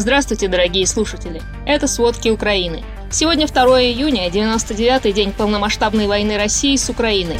Здравствуйте, дорогие слушатели! Это «Сводки Украины». Сегодня 2 июня, 99-й день полномасштабной войны России с Украиной.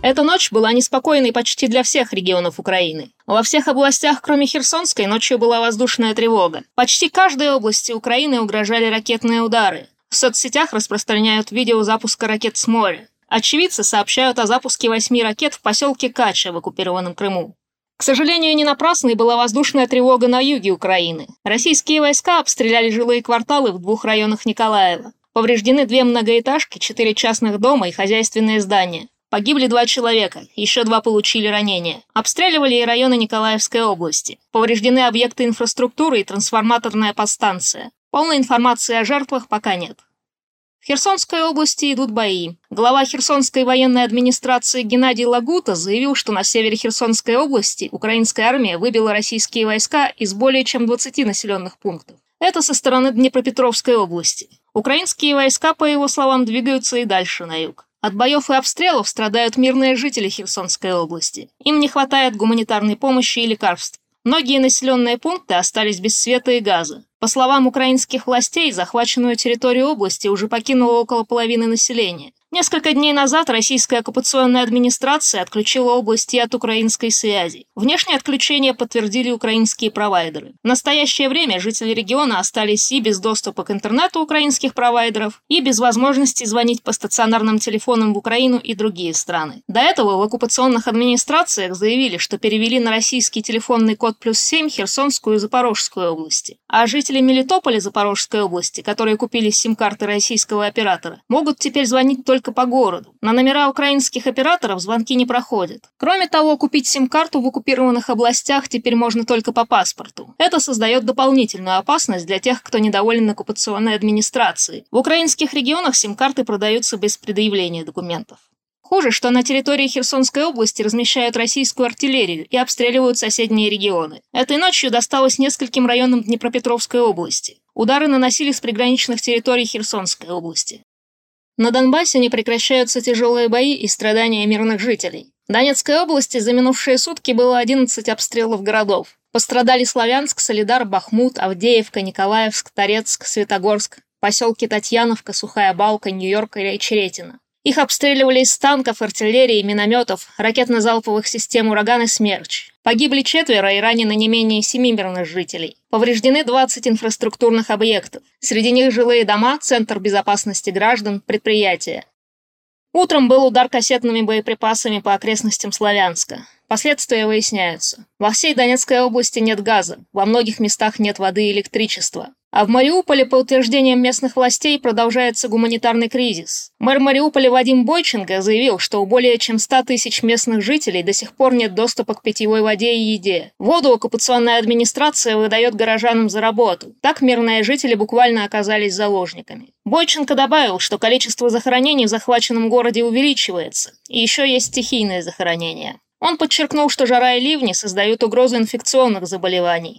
Эта ночь была неспокойной почти для всех регионов Украины. Во всех областях, кроме Херсонской, ночью была воздушная тревога. Почти каждой области Украины угрожали ракетные удары. В соцсетях распространяют видео запуска ракет с моря. Очевидцы сообщают о запуске восьми ракет в поселке Кача в оккупированном Крыму. К сожалению, не напрасной была воздушная тревога на юге Украины. Российские войска обстреляли жилые кварталы в двух районах Николаева. Повреждены две многоэтажки, четыре частных дома и хозяйственные здания. Погибли два человека, еще два получили ранения. Обстреливали и районы Николаевской области. Повреждены объекты инфраструктуры и трансформаторная подстанция. Полной информации о жертвах пока нет. В Херсонской области идут бои. Глава Херсонской военной администрации Геннадий Лагута заявил, что на севере Херсонской области украинская армия выбила российские войска из более чем 20 населенных пунктов. Это со стороны Днепропетровской области. Украинские войска, по его словам, двигаются и дальше на юг. От боев и обстрелов страдают мирные жители Херсонской области. Им не хватает гуманитарной помощи и лекарств. Многие населенные пункты остались без света и газа. По словам украинских властей, захваченную территорию области уже покинуло около половины населения. Несколько дней назад российская оккупационная администрация отключила области от украинской связи. Внешнее отключение подтвердили украинские провайдеры. В настоящее время жители региона остались и без доступа к интернету украинских провайдеров, и без возможности звонить по стационарным телефонам в Украину и другие страны. До этого в оккупационных администрациях заявили, что перевели на российский телефонный код плюс 7 Херсонскую и Запорожскую области. А жители Мелитополя Запорожской области, которые купили сим-карты российского оператора, могут теперь звонить только только по городу. На номера украинских операторов звонки не проходят. Кроме того, купить сим-карту в оккупированных областях теперь можно только по паспорту. Это создает дополнительную опасность для тех, кто недоволен оккупационной администрацией. В украинских регионах сим-карты продаются без предъявления документов. Хуже, что на территории Херсонской области размещают российскую артиллерию и обстреливают соседние регионы. Этой ночью досталось нескольким районам Днепропетровской области. Удары наносили с приграничных территорий Херсонской области. На Донбассе не прекращаются тяжелые бои и страдания мирных жителей. В Донецкой области за минувшие сутки было 11 обстрелов городов. Пострадали Славянск, Солидар, Бахмут, Авдеевка, Николаевск, Торецк, Светогорск, поселки Татьяновка, Сухая Балка, Нью-Йорк и Черетина. Их обстреливали из танков, артиллерии, минометов, ракетно-залповых систем «Ураган» и «Смерч». Погибли четверо и ранены не менее семи мирных жителей. Повреждены 20 инфраструктурных объектов. Среди них жилые дома, Центр безопасности граждан, предприятия. Утром был удар кассетными боеприпасами по окрестностям Славянска. Последствия выясняются. Во всей Донецкой области нет газа, во многих местах нет воды и электричества. А в Мариуполе, по утверждениям местных властей, продолжается гуманитарный кризис. Мэр Мариуполя Вадим Бойченко заявил, что у более чем 100 тысяч местных жителей до сих пор нет доступа к питьевой воде и еде. Воду оккупационная администрация выдает горожанам за работу. Так мирные жители буквально оказались заложниками. Бойченко добавил, что количество захоронений в захваченном городе увеличивается, и еще есть стихийные захоронения. Он подчеркнул, что жара и ливни создают угрозу инфекционных заболеваний.